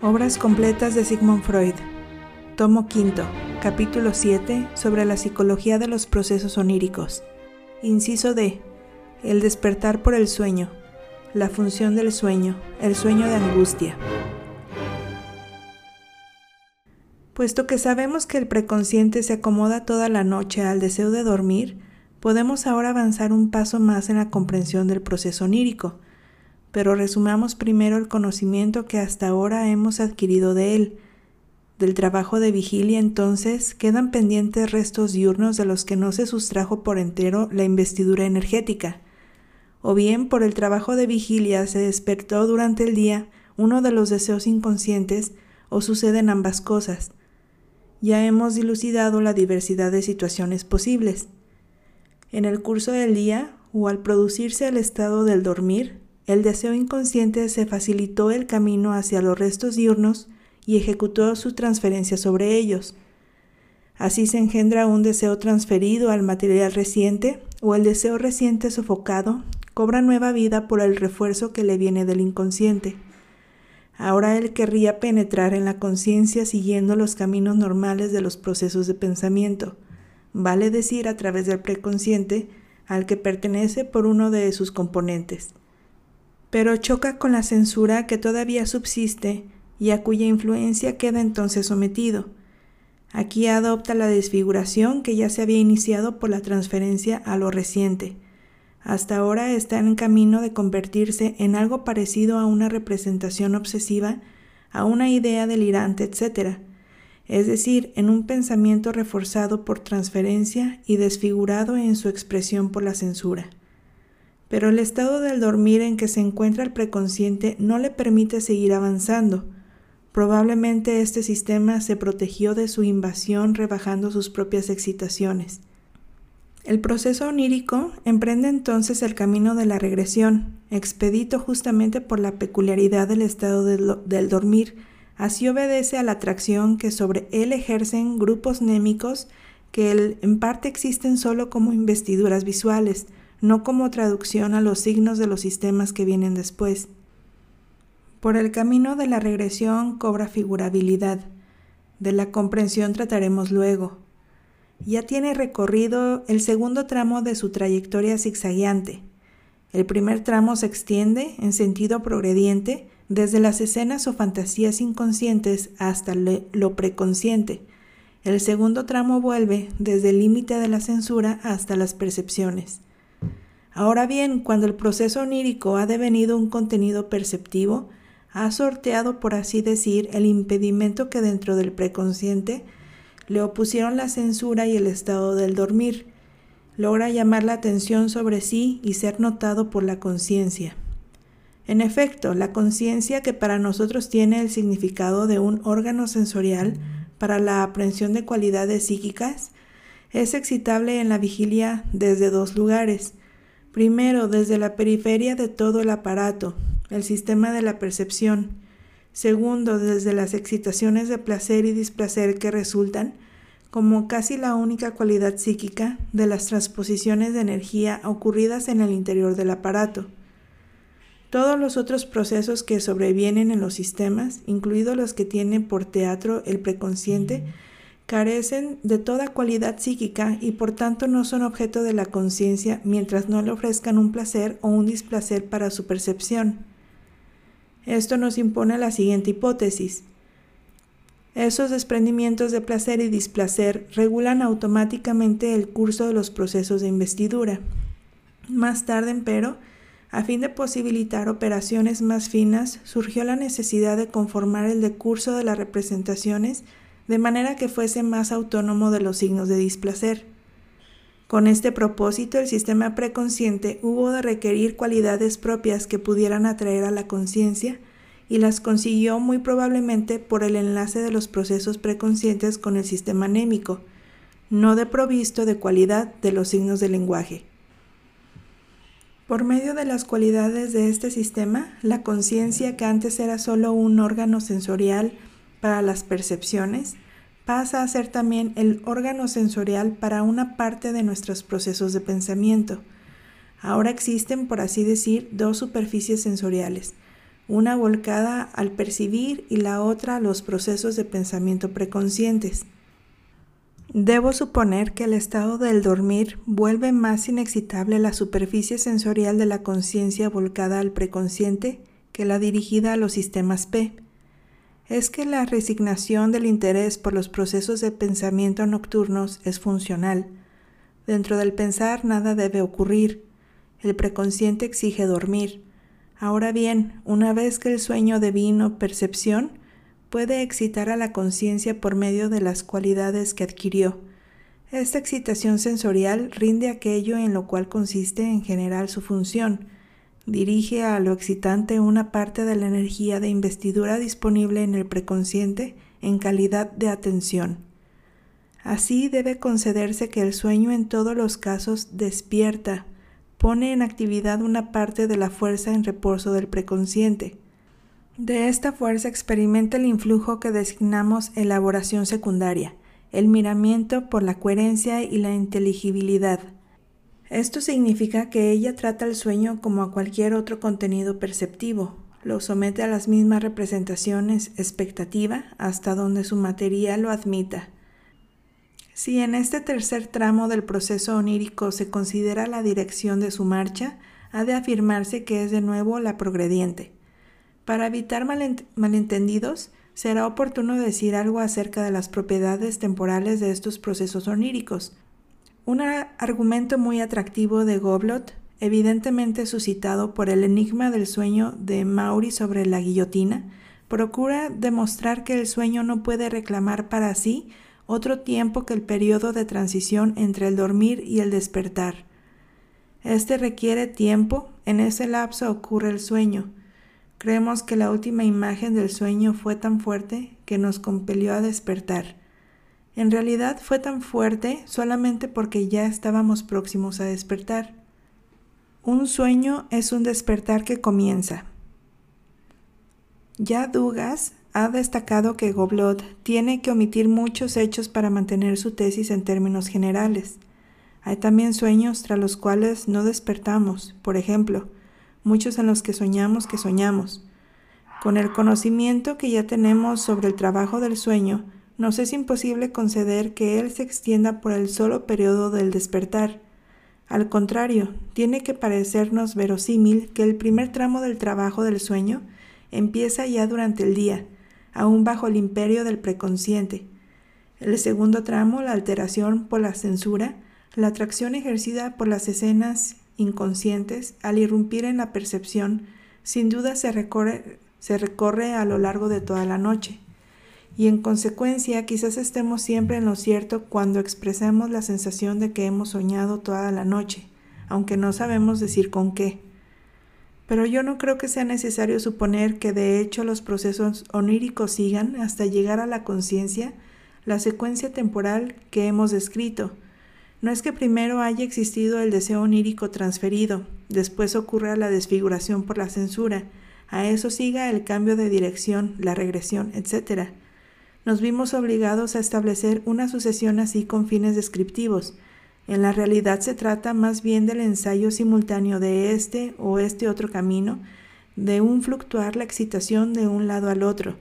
Obras completas de Sigmund Freud. Tomo quinto, capítulo 7 sobre la psicología de los procesos oníricos. Inciso D. El despertar por el sueño. La función del sueño. El sueño de angustia. Puesto que sabemos que el preconsciente se acomoda toda la noche al deseo de dormir, podemos ahora avanzar un paso más en la comprensión del proceso onírico pero resumamos primero el conocimiento que hasta ahora hemos adquirido de él. Del trabajo de vigilia entonces quedan pendientes restos diurnos de los que no se sustrajo por entero la investidura energética. O bien por el trabajo de vigilia se despertó durante el día uno de los deseos inconscientes o suceden ambas cosas. Ya hemos dilucidado la diversidad de situaciones posibles. En el curso del día o al producirse el estado del dormir, el deseo inconsciente se facilitó el camino hacia los restos diurnos y ejecutó su transferencia sobre ellos. Así se engendra un deseo transferido al material reciente o el deseo reciente sofocado cobra nueva vida por el refuerzo que le viene del inconsciente. Ahora él querría penetrar en la conciencia siguiendo los caminos normales de los procesos de pensamiento, vale decir a través del preconsciente al que pertenece por uno de sus componentes pero choca con la censura que todavía subsiste y a cuya influencia queda entonces sometido. Aquí adopta la desfiguración que ya se había iniciado por la transferencia a lo reciente. Hasta ahora está en camino de convertirse en algo parecido a una representación obsesiva, a una idea delirante, etc., es decir, en un pensamiento reforzado por transferencia y desfigurado en su expresión por la censura pero el estado del dormir en que se encuentra el preconsciente no le permite seguir avanzando. Probablemente este sistema se protegió de su invasión rebajando sus propias excitaciones. El proceso onírico emprende entonces el camino de la regresión, expedito justamente por la peculiaridad del estado del, dormir. Así obedece a la atracción que sobre él ejercen grupos némicos que en parte existen solo como investiduras visuales, no como traducción a los signos de los sistemas que vienen después. Por el camino de la regresión cobra figurabilidad. De la comprensión trataremos luego. Ya tiene recorrido el segundo tramo de su trayectoria zigzagueante. El primer tramo se extiende en sentido progrediente desde las escenas o fantasías inconscientes hasta lo preconsciente. El segundo tramo vuelve desde el límite de la censura hasta las percepciones. Ahora bien, cuando el proceso onírico ha devenido un contenido perceptivo, ha sorteado, por así decir, el impedimento que dentro del preconsciente le opusieron la censura y el estado del dormir. Logra llamar la atención sobre sí y ser notado por la conciencia. En efecto, la conciencia que para nosotros tiene el significado de un órgano sensorial para la aprehensión de cualidades psíquicas, es excitable en la vigilia desde dos lugares, Primero, desde la periferia de todo el aparato, el sistema de la percepción. Segundo, desde las excitaciones de placer y displacer que resultan, como casi la única cualidad psíquica, de las transposiciones de energía ocurridas en el interior del aparato. Todos los otros procesos que sobrevienen en los sistemas, incluidos los que tiene por teatro el preconsciente, carecen de toda cualidad psíquica y por tanto no son objeto de la conciencia mientras no le ofrezcan un placer o un displacer para su percepción. Esto nos impone la siguiente hipótesis. Esos desprendimientos de placer y displacer regulan automáticamente el curso de los procesos de investidura. Más tarde, empero, a fin de posibilitar operaciones más finas, surgió la necesidad de conformar el decurso de las representaciones de manera que fuese más autónomo de los signos de displacer. Con este propósito, el sistema preconsciente hubo de requerir cualidades propias que pudieran atraer a la conciencia y las consiguió muy probablemente por el enlace de los procesos preconscientes con el sistema anémico, no de provisto de cualidad de los signos del lenguaje. Por medio de las cualidades de este sistema, la conciencia, que antes era solo un órgano sensorial para las percepciones, pasa a ser también el órgano sensorial para una parte de nuestros procesos de pensamiento. Ahora existen, por así decir, dos superficies sensoriales, una volcada al percibir y la otra a los procesos de pensamiento preconscientes. Debo suponer que el estado del dormir vuelve más inexcitable la superficie sensorial de la conciencia volcada al preconsciente que la dirigida a los sistemas P. Es que la resignación del interés por los procesos de pensamiento nocturnos es funcional. Dentro del pensar nada debe ocurrir. El preconsciente exige dormir. Ahora bien, una vez que el sueño devino percepción, puede excitar a la conciencia por medio de las cualidades que adquirió. Esta excitación sensorial rinde aquello en lo cual consiste en general su función, dirige a lo excitante una parte de la energía de investidura disponible en el preconsciente en calidad de atención. Así debe concederse que el sueño en todos los casos despierta, pone en actividad una parte de la fuerza en reposo del preconsciente, de esta fuerza experimenta el influjo que designamos elaboración secundaria, el miramiento por la coherencia y la inteligibilidad. Esto significa que ella trata el sueño como a cualquier otro contenido perceptivo, lo somete a las mismas representaciones, expectativa, hasta donde su materia lo admita. Si en este tercer tramo del proceso onírico se considera la dirección de su marcha, ha de afirmarse que es de nuevo la progrediente. Para evitar malentendidos, será oportuno decir algo acerca de las propiedades temporales de estos procesos oníricos. Un argumento muy atractivo de Goblot, evidentemente suscitado por el enigma del sueño de Maury sobre la guillotina, procura demostrar que el sueño no puede reclamar para sí otro tiempo que el periodo de transición entre el dormir y el despertar. Este requiere tiempo, en ese lapso ocurre el sueño, Creemos que la última imagen del sueño fue tan fuerte que nos compelió a despertar. En realidad fue tan fuerte solamente porque ya estábamos próximos a despertar. Un sueño es un despertar que comienza. Ya Dugas ha destacado que Goblot tiene que omitir muchos hechos para mantener su tesis en términos generales. Hay también sueños tras los cuales no despertamos, por ejemplo, muchos en los que soñamos que soñamos. Con el conocimiento que ya tenemos sobre el trabajo del sueño, nos es imposible conceder que él se extienda por el solo periodo del despertar. Al contrario, tiene que parecernos verosímil que el primer tramo del trabajo del sueño empieza ya durante el día, aún bajo el imperio del preconsciente. El segundo tramo, la alteración por la censura, la atracción ejercida por las escenas inconscientes, al irrumpir en la percepción, sin duda se recorre, se recorre a lo largo de toda la noche. Y en consecuencia quizás estemos siempre en lo cierto cuando expresemos la sensación de que hemos soñado toda la noche, aunque no sabemos decir con qué. Pero yo no creo que sea necesario suponer que de hecho los procesos oníricos sigan hasta llegar a la conciencia la secuencia temporal que hemos descrito, no es que primero haya existido el deseo onírico transferido, después ocurra la desfiguración por la censura, a eso siga el cambio de dirección, la regresión, etc. Nos vimos obligados a establecer una sucesión así con fines descriptivos. En la realidad se trata más bien del ensayo simultáneo de este o este otro camino, de un fluctuar la excitación de un lado al otro,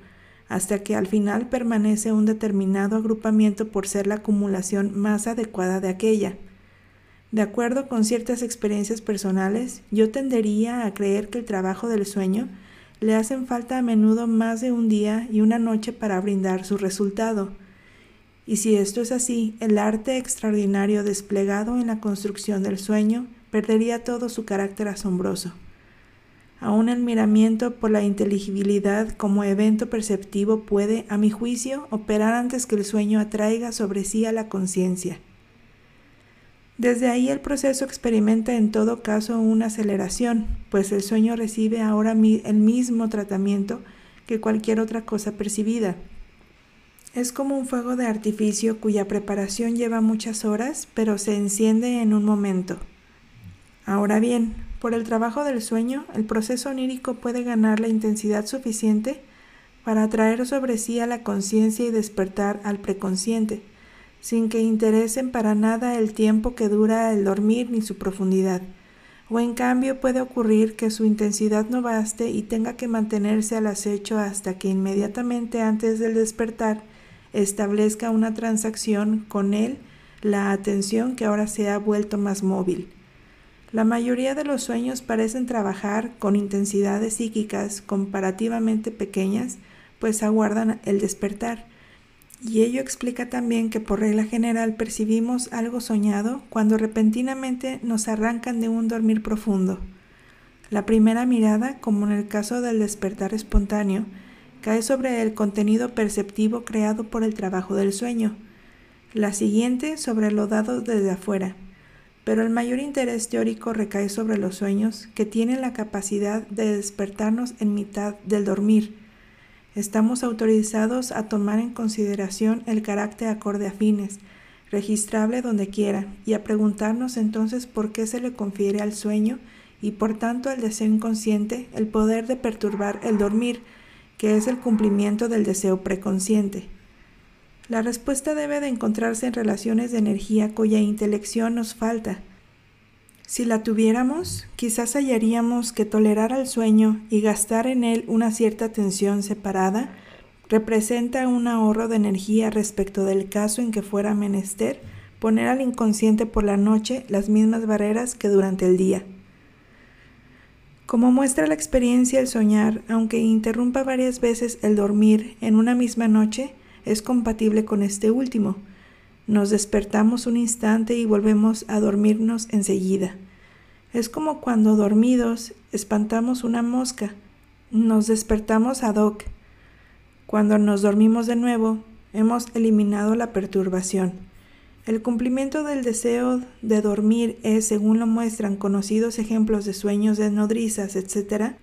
hasta que al final permanece un determinado agrupamiento por ser la acumulación más adecuada de aquella. De acuerdo con ciertas experiencias personales, yo tendería a creer que el trabajo del sueño le hacen falta a menudo más de un día y una noche para brindar su resultado. Y si esto es así, el arte extraordinario desplegado en la construcción del sueño perdería todo su carácter asombroso. Aún el miramiento por la inteligibilidad como evento perceptivo puede, a mi juicio, operar antes que el sueño atraiga sobre sí a la conciencia. Desde ahí el proceso experimenta en todo caso una aceleración, pues el sueño recibe ahora el mismo tratamiento que cualquier otra cosa percibida. Es como un fuego de artificio cuya preparación lleva muchas horas, pero se enciende en un momento. Ahora bien, por el trabajo del sueño, el proceso onírico puede ganar la intensidad suficiente para atraer sobre sí a la conciencia y despertar al preconsciente, sin que interesen para nada el tiempo que dura el dormir ni su profundidad. o en cambio puede ocurrir que su intensidad no baste y tenga que mantenerse al acecho hasta que inmediatamente antes del despertar establezca una transacción con él la atención que ahora se ha vuelto más móvil. La mayoría de los sueños parecen trabajar con intensidades psíquicas comparativamente pequeñas, pues aguardan el despertar. Y ello explica también que por regla general percibimos algo soñado cuando repentinamente nos arrancan de un dormir profundo. La primera mirada, como en el caso del despertar espontáneo, cae sobre el contenido perceptivo creado por el trabajo del sueño, la siguiente sobre lo dado desde afuera, pero el mayor interés teórico recae sobre los sueños que tienen la capacidad de despertarnos en mitad del dormir. Estamos autorizados a tomar en consideración el carácter acorde a fines, registrable donde quiera, y a preguntarnos entonces por qué se le confiere al sueño y por tanto al deseo inconsciente el poder de perturbar el dormir, que es el cumplimiento del deseo preconsciente. La respuesta debe de encontrarse en relaciones de energía cuya intelección nos falta. Si la tuviéramos, quizás hallaríamos que tolerar al sueño y gastar en él una cierta atención separada representa un ahorro de energía respecto del caso en que fuera menester poner al inconsciente por la noche las mismas barreras que durante el día. Como muestra la experiencia el soñar, aunque interrumpa varias veces el dormir en una misma noche, es compatible con este último. Nos despertamos un instante y volvemos a dormirnos enseguida. Es como cuando dormidos espantamos una mosca. Nos despertamos ad hoc. Cuando nos dormimos de nuevo, hemos eliminado la perturbación. El cumplimiento del deseo de dormir es, según lo muestran conocidos ejemplos de sueños de nodrizas, etc.,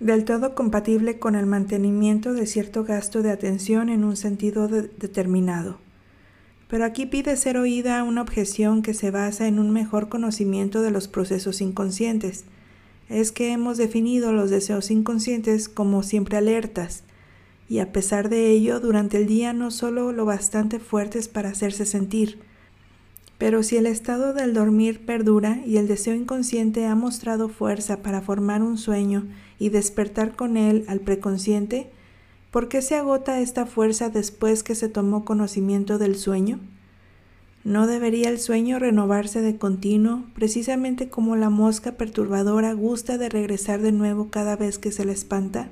del todo compatible con el mantenimiento de cierto gasto de atención en un sentido determinado. Pero aquí pide ser oída una objeción que se basa en un mejor conocimiento de los procesos inconscientes. Es que hemos definido los deseos inconscientes como siempre alertas, y a pesar de ello, durante el día no solo lo bastante fuertes para hacerse sentir, pero si el estado del dormir perdura y el deseo inconsciente ha mostrado fuerza para formar un sueño y despertar con él al preconsciente, ¿por qué se agota esta fuerza después que se tomó conocimiento del sueño? ¿No debería el sueño renovarse de continuo, precisamente como la mosca perturbadora gusta de regresar de nuevo cada vez que se le espanta?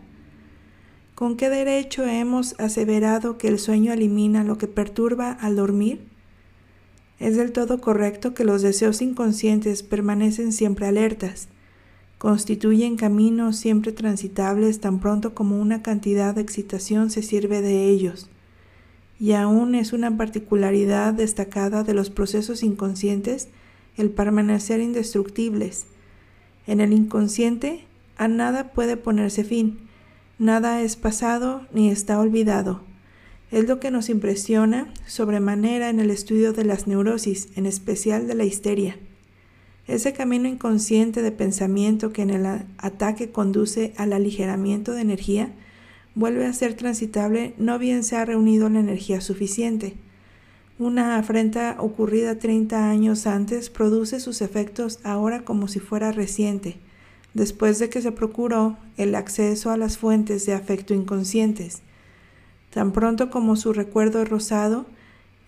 ¿Con qué derecho hemos aseverado que el sueño elimina lo que perturba al dormir? Es del todo correcto que los deseos inconscientes permanecen siempre alertas, constituyen caminos siempre transitables tan pronto como una cantidad de excitación se sirve de ellos, y aún es una particularidad destacada de los procesos inconscientes el permanecer indestructibles. En el inconsciente a nada puede ponerse fin, nada es pasado ni está olvidado es lo que nos impresiona sobremanera en el estudio de las neurosis, en especial de la histeria. Ese camino inconsciente de pensamiento que en el ataque conduce al aligeramiento de energía vuelve a ser transitable no bien se ha reunido la energía suficiente. Una afrenta ocurrida 30 años antes produce sus efectos ahora como si fuera reciente, después de que se procuró el acceso a las fuentes de afecto inconscientes Tan pronto como su recuerdo rosado,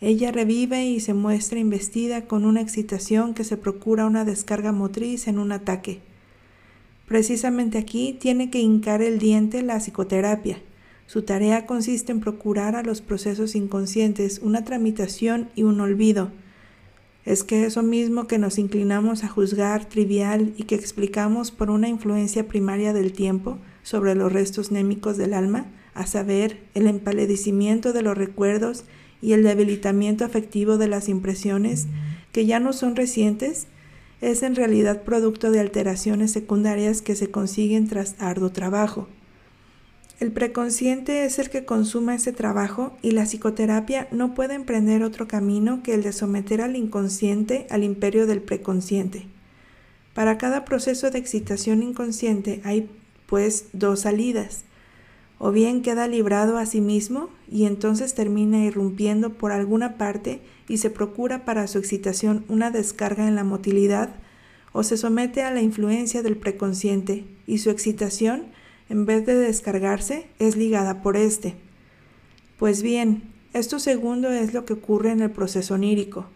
ella revive y se muestra investida con una excitación que se procura una descarga motriz en un ataque. Precisamente aquí tiene que hincar el diente la psicoterapia. Su tarea consiste en procurar a los procesos inconscientes una tramitación y un olvido. Es que eso mismo que nos inclinamos a juzgar trivial y que explicamos por una influencia primaria del tiempo sobre los restos némicos del alma, a saber, el empaledecimiento de los recuerdos y el debilitamiento afectivo de las impresiones, que ya no son recientes, es en realidad producto de alteraciones secundarias que se consiguen tras arduo trabajo. El preconsciente es el que consuma ese trabajo y la psicoterapia no puede emprender otro camino que el de someter al inconsciente al imperio del preconsciente. Para cada proceso de excitación inconsciente hay, pues, dos salidas o bien queda librado a sí mismo y entonces termina irrumpiendo por alguna parte y se procura para su excitación una descarga en la motilidad, o se somete a la influencia del preconsciente y su excitación, en vez de descargarse, es ligada por éste. Pues bien, esto segundo es lo que ocurre en el proceso onírico.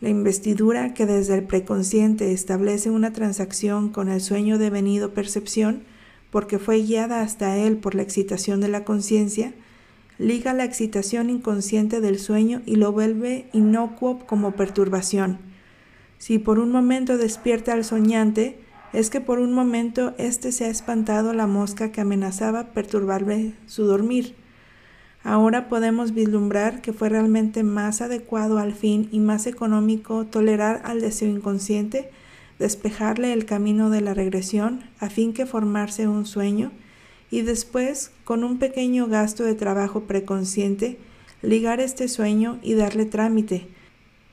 La investidura que desde el preconsciente establece una transacción con el sueño devenido percepción, porque fue guiada hasta él por la excitación de la conciencia, liga la excitación inconsciente del sueño y lo vuelve inocuo como perturbación. Si por un momento despierta al soñante, es que por un momento éste se ha espantado la mosca que amenazaba perturbarle su dormir. Ahora podemos vislumbrar que fue realmente más adecuado al fin y más económico tolerar al deseo inconsciente, despejarle el camino de la regresión a fin que formarse un sueño y después, con un pequeño gasto de trabajo preconsciente, ligar este sueño y darle trámite,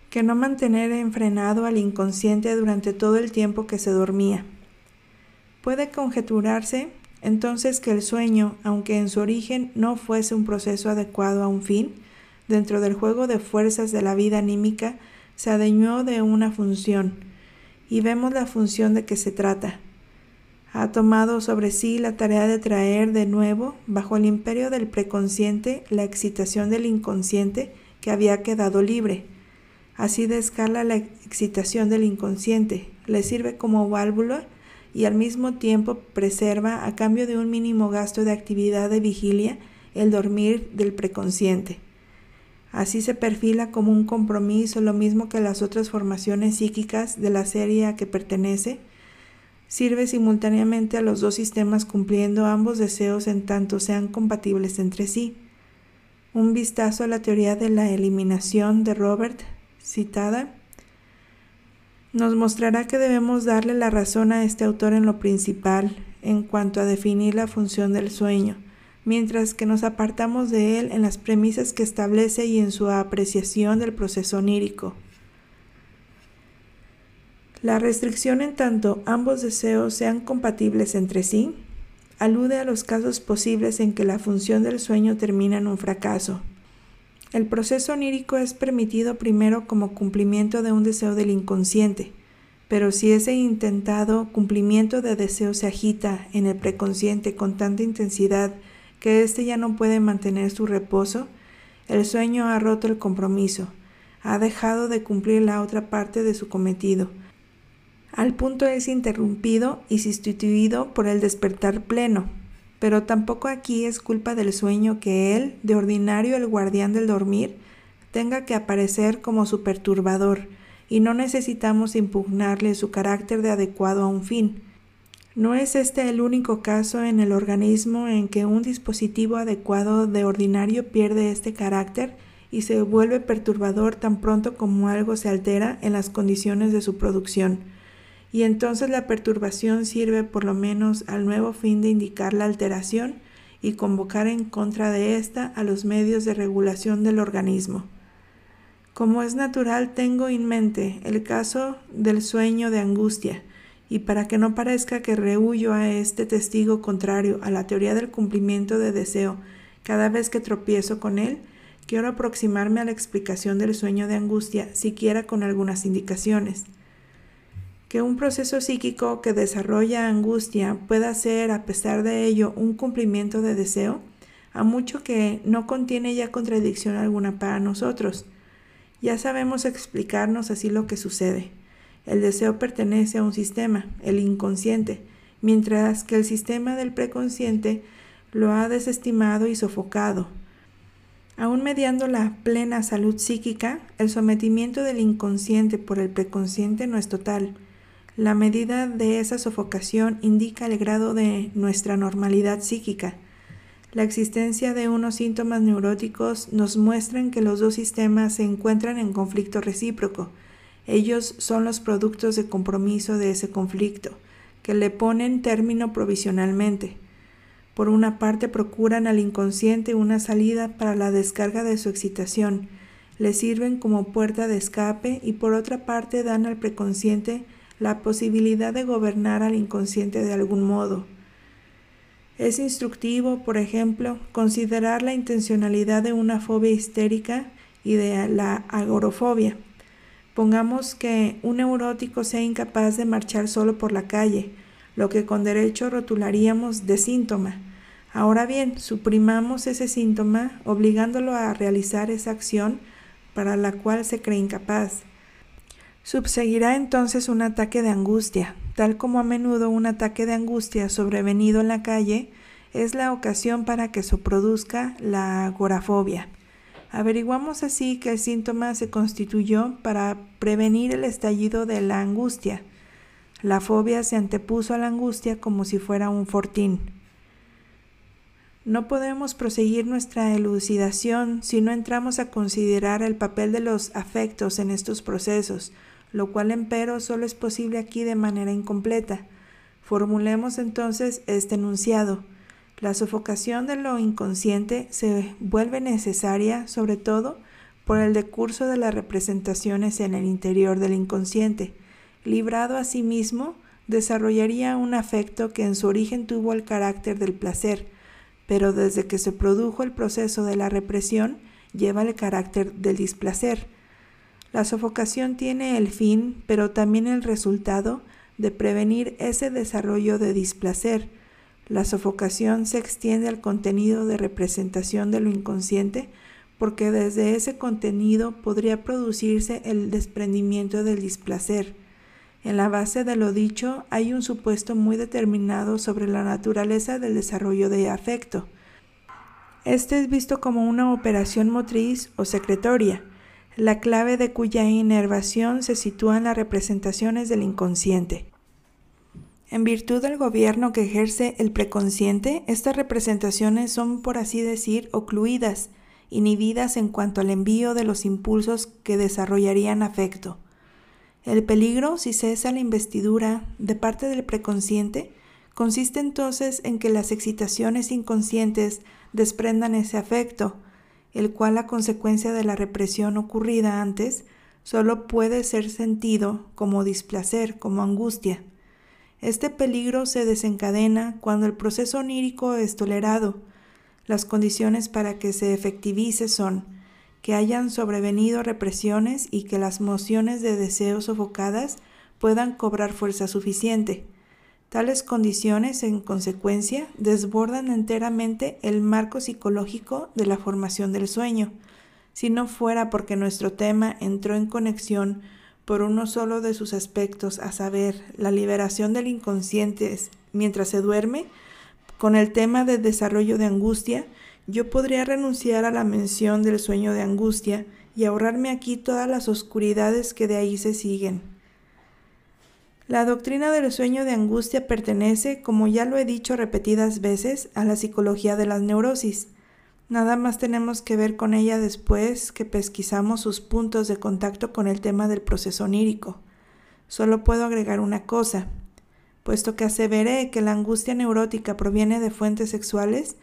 que no mantener enfrenado al inconsciente durante todo el tiempo que se dormía. Puede conjeturarse entonces que el sueño, aunque en su origen no fuese un proceso adecuado a un fin, dentro del juego de fuerzas de la vida anímica, se adeñó de una función, y vemos la función de que se trata. Ha tomado sobre sí la tarea de traer de nuevo, bajo el imperio del preconsciente, la excitación del inconsciente que había quedado libre, Así descarga la excitación del inconsciente, le sirve como válvula y al mismo tiempo preserva, a cambio de un mínimo gasto de actividad de vigilia, el dormir del preconsciente. Así se perfila como un compromiso, lo mismo que las otras formaciones psíquicas de la serie a que pertenece, sirve simultáneamente a los dos sistemas cumpliendo ambos deseos en tanto sean compatibles entre sí. Un vistazo a la teoría de la eliminación de Robert citada, nos mostrará que debemos darle la razón a este autor en lo principal en cuanto a definir la función del sueño, mientras que nos apartamos de él en las premisas que establece y en su apreciación del proceso onírico. La restricción en tanto ambos deseos sean compatibles entre sí alude a los casos posibles en que la función del sueño termina en un fracaso, el proceso onírico es permitido primero como cumplimiento de un deseo del inconsciente, pero si ese intentado cumplimiento de deseo se agita en el preconsciente con tanta intensidad que éste ya no puede mantener su reposo, el sueño ha roto el compromiso, ha dejado de cumplir la otra parte de su cometido. Al punto es interrumpido y sustituido por el despertar pleno, pero tampoco aquí es culpa del sueño que él, de ordinario el guardián del dormir, tenga que aparecer como su perturbador, y no necesitamos impugnarle su carácter de adecuado a un fin. No es este el único caso en el organismo en que un dispositivo adecuado de ordinario pierde este carácter y se vuelve perturbador tan pronto como algo se altera en las condiciones de su producción y entonces la perturbación sirve por lo menos al nuevo fin de indicar la alteración y convocar en contra de ésta a los medios de regulación del organismo. Como es natural, tengo en mente el caso del sueño de angustia, y para que no parezca que rehuyo a este testigo contrario a la teoría del cumplimiento de deseo cada vez que tropiezo con él, quiero aproximarme a la explicación del sueño de angustia, siquiera con algunas indicaciones que un proceso psíquico que desarrolla angustia pueda ser, a pesar de ello, un cumplimiento de deseo, a mucho que no contiene ya contradicción alguna para nosotros. Ya sabemos explicarnos así lo que sucede. El deseo pertenece a un sistema, el inconsciente, mientras que el sistema del preconsciente lo ha desestimado y sofocado. Aún mediando la plena salud psíquica, el sometimiento del inconsciente por el preconsciente no es total la medida de esa sofocación indica el grado de nuestra normalidad psíquica. La existencia de unos síntomas neuróticos nos muestran que los dos sistemas se encuentran en conflicto recíproco. Ellos son los productos de compromiso de ese conflicto, que le ponen término provisionalmente. Por una parte procuran al inconsciente una salida para la descarga de su excitación, le sirven como puerta de escape y por otra parte dan al preconsciente la posibilidad de gobernar al inconsciente de algún modo. Es instructivo, por ejemplo, considerar la intencionalidad de una fobia histérica y de la agorofobia. Pongamos que un neurótico sea incapaz de marchar solo por la calle, lo que con derecho rotularíamos de síntoma. Ahora bien, suprimamos ese síntoma obligándolo a realizar esa acción para la cual se cree incapaz. Subseguirá entonces un ataque de angustia, tal como a menudo un ataque de angustia sobrevenido en la calle es la ocasión para que se produzca la agorafobia. Averiguamos así que el síntoma se constituyó para prevenir el estallido de la angustia. La fobia se antepuso a la angustia como si fuera un fortín. No podemos proseguir nuestra elucidación si no entramos a considerar el papel de los afectos en estos procesos, lo cual empero solo es posible aquí de manera incompleta. Formulemos entonces este enunciado. La sofocación de lo inconsciente se vuelve necesaria sobre todo por el decurso de las representaciones en el interior del inconsciente. Librado a sí mismo, desarrollaría un afecto que en su origen tuvo el carácter del placer, pero desde que se produjo el proceso de la represión lleva el carácter del displacer. La sofocación tiene el fin, pero también el resultado, de prevenir ese desarrollo de displacer. La sofocación se extiende al contenido de representación de lo inconsciente porque desde ese contenido podría producirse el desprendimiento del displacer. En la base de lo dicho hay un supuesto muy determinado sobre la naturaleza del desarrollo de afecto. Este es visto como una operación motriz o secretoria, la clave de cuya inervación se sitúa en las representaciones del inconsciente. En virtud del gobierno que ejerce el preconsciente, estas representaciones son, por así decir, ocluidas, inhibidas en cuanto al envío de los impulsos que desarrollarían afecto. El peligro, si cesa la investidura de parte del preconsciente, consiste entonces en que las excitaciones inconscientes desprendan ese afecto, el cual a consecuencia de la represión ocurrida antes, solo puede ser sentido como displacer, como angustia. Este peligro se desencadena cuando el proceso onírico es tolerado. Las condiciones para que se efectivice son que hayan sobrevenido represiones y que las mociones de deseo sofocadas puedan cobrar fuerza suficiente. Tales condiciones, en consecuencia, desbordan enteramente el marco psicológico de la formación del sueño. Si no fuera porque nuestro tema entró en conexión por uno solo de sus aspectos, a saber, la liberación del inconsciente mientras se duerme, con el tema del desarrollo de angustia, yo podría renunciar a la mención del sueño de angustia y ahorrarme aquí todas las oscuridades que de ahí se siguen. La doctrina del sueño de angustia pertenece, como ya lo he dicho repetidas veces, a la psicología de las neurosis. Nada más tenemos que ver con ella después que pesquisamos sus puntos de contacto con el tema del proceso onírico. Solo puedo agregar una cosa. Puesto que aseveré que la angustia neurótica proviene de fuentes sexuales,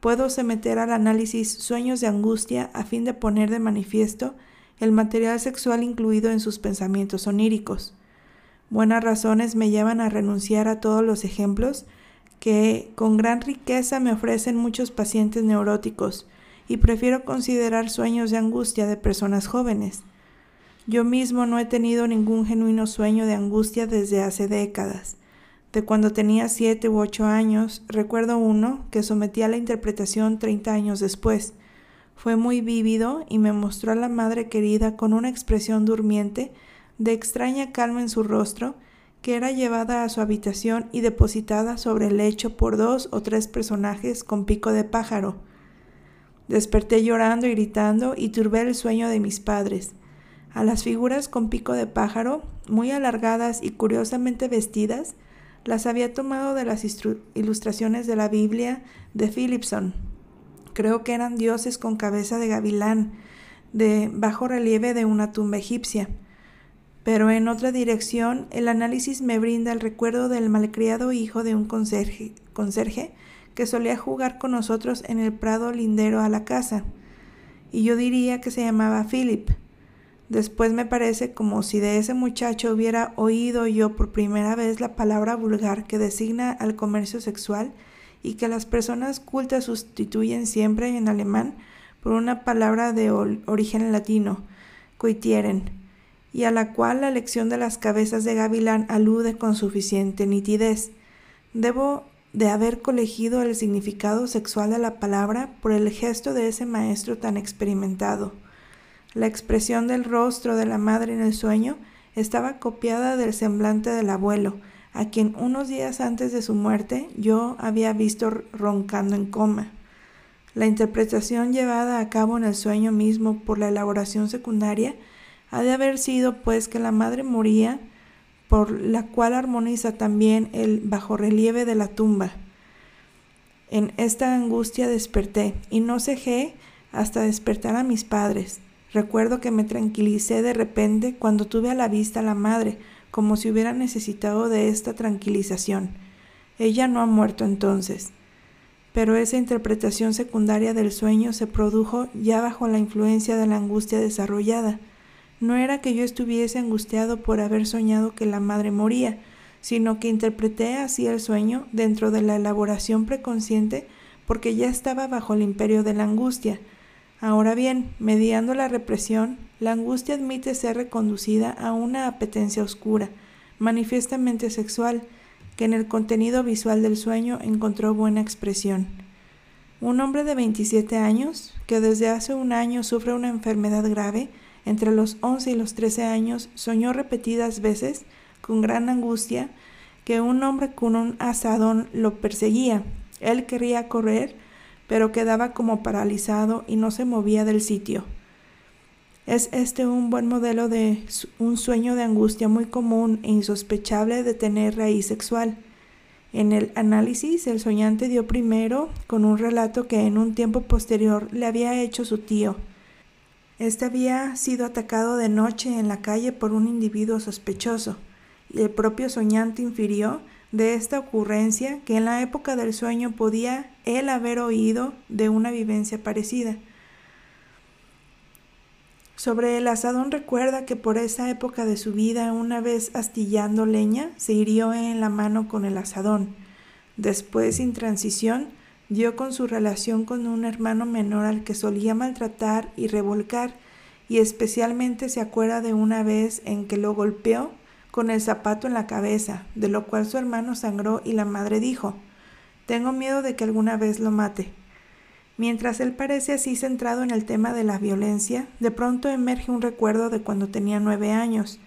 puedo someter al análisis sueños de angustia a fin de poner de manifiesto el material sexual incluido en sus pensamientos oníricos. Buenas razones me llevan a renunciar a todos los ejemplos que con gran riqueza me ofrecen muchos pacientes neuróticos y prefiero considerar sueños de angustia de personas jóvenes. Yo mismo no he tenido ningún genuino sueño de angustia desde hace décadas. De cuando tenía siete u ocho años, recuerdo uno que sometí a la interpretación treinta años después. Fue muy vívido y me mostró a la madre querida con una expresión durmiente de extraña calma en su rostro, que era llevada a su habitación y depositada sobre el lecho por dos o tres personajes con pico de pájaro. Desperté llorando y gritando y turbé el sueño de mis padres. A las figuras con pico de pájaro, muy alargadas y curiosamente vestidas, las había tomado de las ilustraciones de la Biblia de Philipson. Creo que eran dioses con cabeza de gavilán, de bajo relieve de una tumba egipcia. Pero en otra dirección, el análisis me brinda el recuerdo del malcriado hijo de un conserje, conserje que solía jugar con nosotros en el prado lindero a la casa. Y yo diría que se llamaba Philip. Después me parece como si de ese muchacho hubiera oído yo por primera vez la palabra vulgar que designa al comercio sexual y que las personas cultas sustituyen siempre en alemán por una palabra de origen latino, coitieren, y a la cual la lección de las cabezas de gavilán alude con suficiente nitidez. Debo de haber colegido el significado sexual de la palabra por el gesto de ese maestro tan experimentado. La expresión del rostro de la madre en el sueño estaba copiada del semblante del abuelo, a quien unos días antes de su muerte yo había visto roncando en coma. La interpretación llevada a cabo en el sueño mismo por la elaboración secundaria ha de haber sido pues que la madre moría, por la cual armoniza también el bajorrelieve de la tumba. En esta angustia desperté y no cejé hasta despertar a mis padres. Recuerdo que me tranquilicé de repente cuando tuve a la vista a la madre, como si hubiera necesitado de esta tranquilización. Ella no ha muerto entonces pero esa interpretación secundaria del sueño se produjo ya bajo la influencia de la angustia desarrollada. No era que yo estuviese angustiado por haber soñado que la madre moría, sino que interpreté así el sueño dentro de la elaboración preconsciente porque ya estaba bajo el imperio de la angustia. Ahora bien, mediando la represión, la angustia admite ser reconducida a una apetencia oscura, manifiestamente sexual, que en el contenido visual del sueño encontró buena expresión. Un hombre de 27 años, que desde hace un año sufre una enfermedad grave, entre los 11 y los 13 años, soñó repetidas veces, con gran angustia, que un hombre con un asadón lo perseguía. Él quería correr, pero quedaba como paralizado y no se movía del sitio. Es este un buen modelo de un sueño de angustia muy común e insospechable de tener raíz sexual. En el análisis, el soñante dio primero con un relato que en un tiempo posterior le había hecho su tío. Este había sido atacado de noche en la calle por un individuo sospechoso, y el propio soñante infirió de esta ocurrencia que en la época del sueño podía él haber oído de una vivencia parecida. Sobre el asadón recuerda que por esa época de su vida, una vez astillando leña, se hirió en la mano con el asadón. Después, sin transición, dio con su relación con un hermano menor al que solía maltratar y revolcar, y especialmente se acuerda de una vez en que lo golpeó con el zapato en la cabeza, de lo cual su hermano sangró y la madre dijo, Tengo miedo de que alguna vez lo mate. Mientras él parece así centrado en el tema de la violencia, de pronto emerge un recuerdo de cuando tenía nueve años.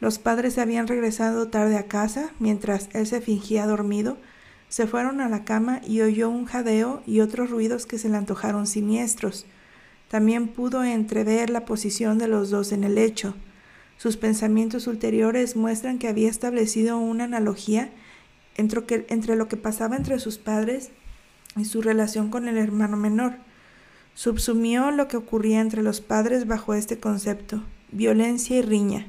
Los padres habían regresado tarde a casa, mientras él se fingía dormido, se fueron a la cama y oyó un jadeo y otros ruidos que se le antojaron siniestros. También pudo entrever la posición de los dos en el lecho. Sus pensamientos ulteriores muestran que había establecido una analogía entre, lo que pasaba entre sus padres y su relación con el hermano menor. Subsumió lo que ocurría entre los padres bajo este concepto, violencia y riña.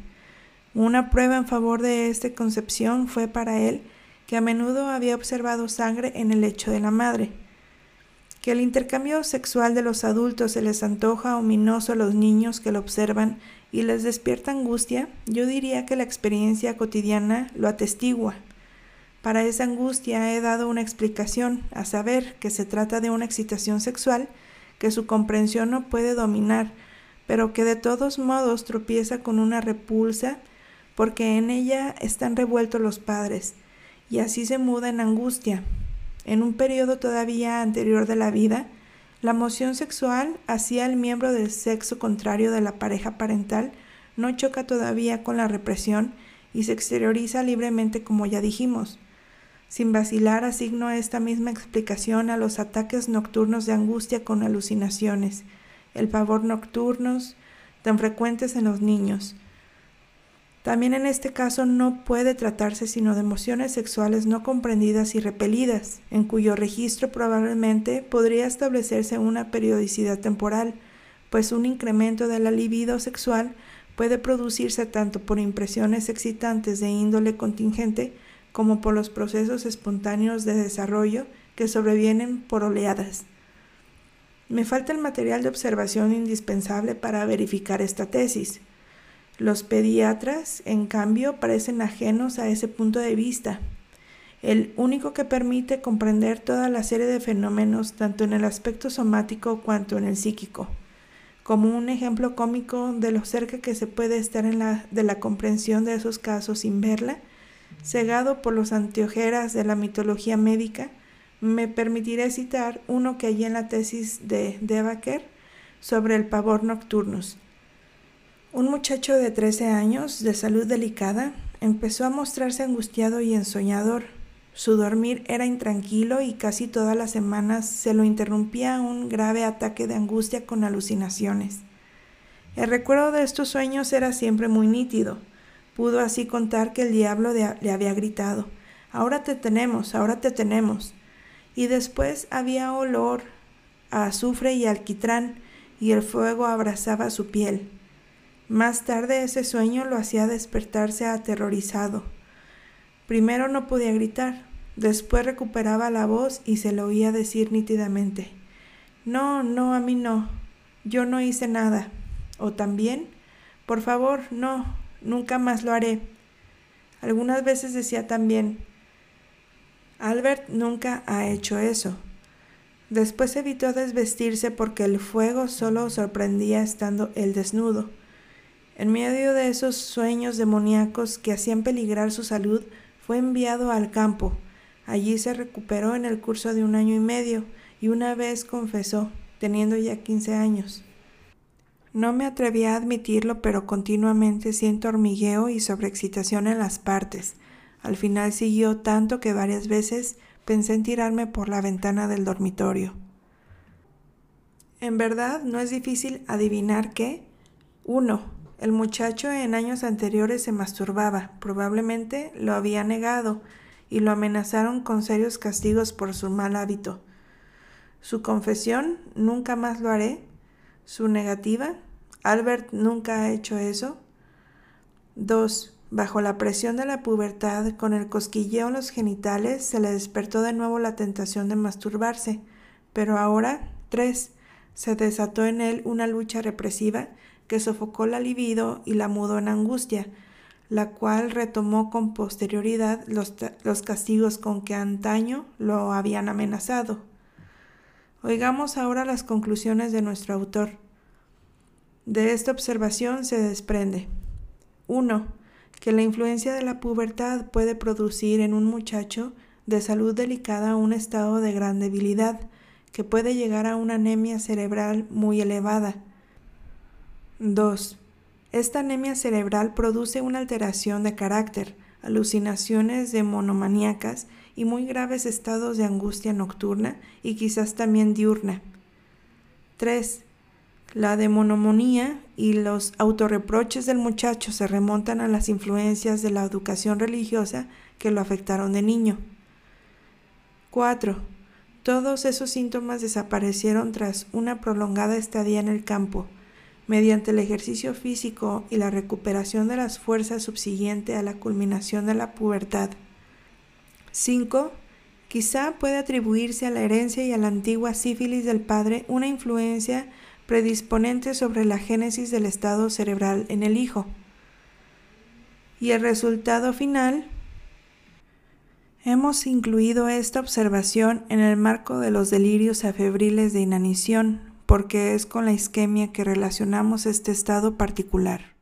Una prueba en favor de esta concepción fue para él que a menudo había observado sangre en el lecho de la madre. Que el intercambio sexual de los adultos se les antoja ominoso a los niños que lo observan y les despierta angustia, yo diría que la experiencia cotidiana lo atestigua. Para esa angustia he dado una explicación, a saber que se trata de una excitación sexual que su comprensión no puede dominar, pero que de todos modos tropieza con una repulsa porque en ella están revueltos los padres, y así se muda en angustia. En un periodo todavía anterior de la vida, la moción sexual hacia el miembro del sexo contrario de la pareja parental no choca todavía con la represión y se exterioriza libremente como ya dijimos. Sin vacilar asigno esta misma explicación a los ataques nocturnos de angustia con alucinaciones, el pavor nocturnos tan frecuentes en los niños. También en este caso no puede tratarse sino de emociones sexuales no comprendidas y repelidas, en cuyo registro probablemente podría establecerse una periodicidad temporal, pues un incremento de la libido sexual puede producirse tanto por impresiones excitantes de índole contingente como por los procesos espontáneos de desarrollo que sobrevienen por oleadas. Me falta el material de observación indispensable para verificar esta tesis. Los pediatras, en cambio, parecen ajenos a ese punto de vista, el único que permite comprender toda la serie de fenómenos tanto en el aspecto somático cuanto en el psíquico. como un ejemplo cómico de lo cerca que se puede estar de la comprensión de esos casos sin verla, cegado por los anteojeras de la mitología médica, me permitiré citar uno que hay en la tesis de Debaker sobre el pavor nocturnus. Un muchacho de 13 años, de salud delicada, empezó a mostrarse angustiado y ensoñador. Su dormir era intranquilo y casi todas las semanas se lo interrumpía un grave ataque de angustia con alucinaciones. El recuerdo de estos sueños era siempre muy nítido. Pudo así contar que el diablo le había gritado, Ahora te tenemos, ahora te tenemos. Y después había olor a azufre y alquitrán, y el fuego abrazaba su piel. Más tarde ese sueño lo hacía despertarse aterrorizado. Primero no podía gritar, después recuperaba la voz y se lo oía decir nítidamente, No, no, a mí no, yo no hice nada. O también, por favor, no, nunca más lo haré. Algunas veces decía también, Albert nunca ha hecho eso. Después evitó desvestirse porque el fuego solo sorprendía estando él desnudo. En medio de esos sueños demoníacos que hacían peligrar su salud, fue enviado al campo. Allí se recuperó en el curso de un año y medio y una vez confesó, teniendo ya quince años. No me atreví a admitirlo, pero continuamente siento hormigueo y sobreexcitación en las partes. Al final siguió tanto que varias veces pensé en tirarme por la ventana del dormitorio. En verdad, no es difícil adivinar que 1. El muchacho en años anteriores se masturbaba, probablemente lo había negado y lo amenazaron con serios castigos por su mal hábito. Su confesión, nunca más lo haré. Su negativa, Albert nunca ha hecho eso. 2. Bajo la presión de la pubertad, con el cosquilleo en los genitales, se le despertó de nuevo la tentación de masturbarse. Pero ahora, 3. Se desató en él una lucha represiva que sofocó la libido y la mudó en angustia, la cual retomó con posterioridad los, los castigos con que antaño lo habían amenazado. Oigamos ahora las conclusiones de nuestro autor. De esta observación se desprende 1. Que la influencia de la pubertad puede producir en un muchacho de salud delicada un estado de gran debilidad, que puede llegar a una anemia cerebral muy elevada, 2. Esta anemia cerebral produce una alteración de carácter, alucinaciones demonomaníacas y muy graves estados de angustia nocturna y quizás también diurna. 3. La demonomonía y los autorreproches del muchacho se remontan a las influencias de la educación religiosa que lo afectaron de niño. 4. Todos esos síntomas desaparecieron tras una prolongada estadía en el campo, mediante el ejercicio físico y la recuperación de las fuerzas subsiguiente a la culminación de la pubertad. 5. Quizá puede atribuirse a la herencia y a la antigua sífilis del padre una influencia predisponente sobre la génesis del estado cerebral en el hijo. Y el resultado final Hemos incluido esta observación en el marco de los delirios afebriles de inanición, porque es con la isquemia que relacionamos este estado particular.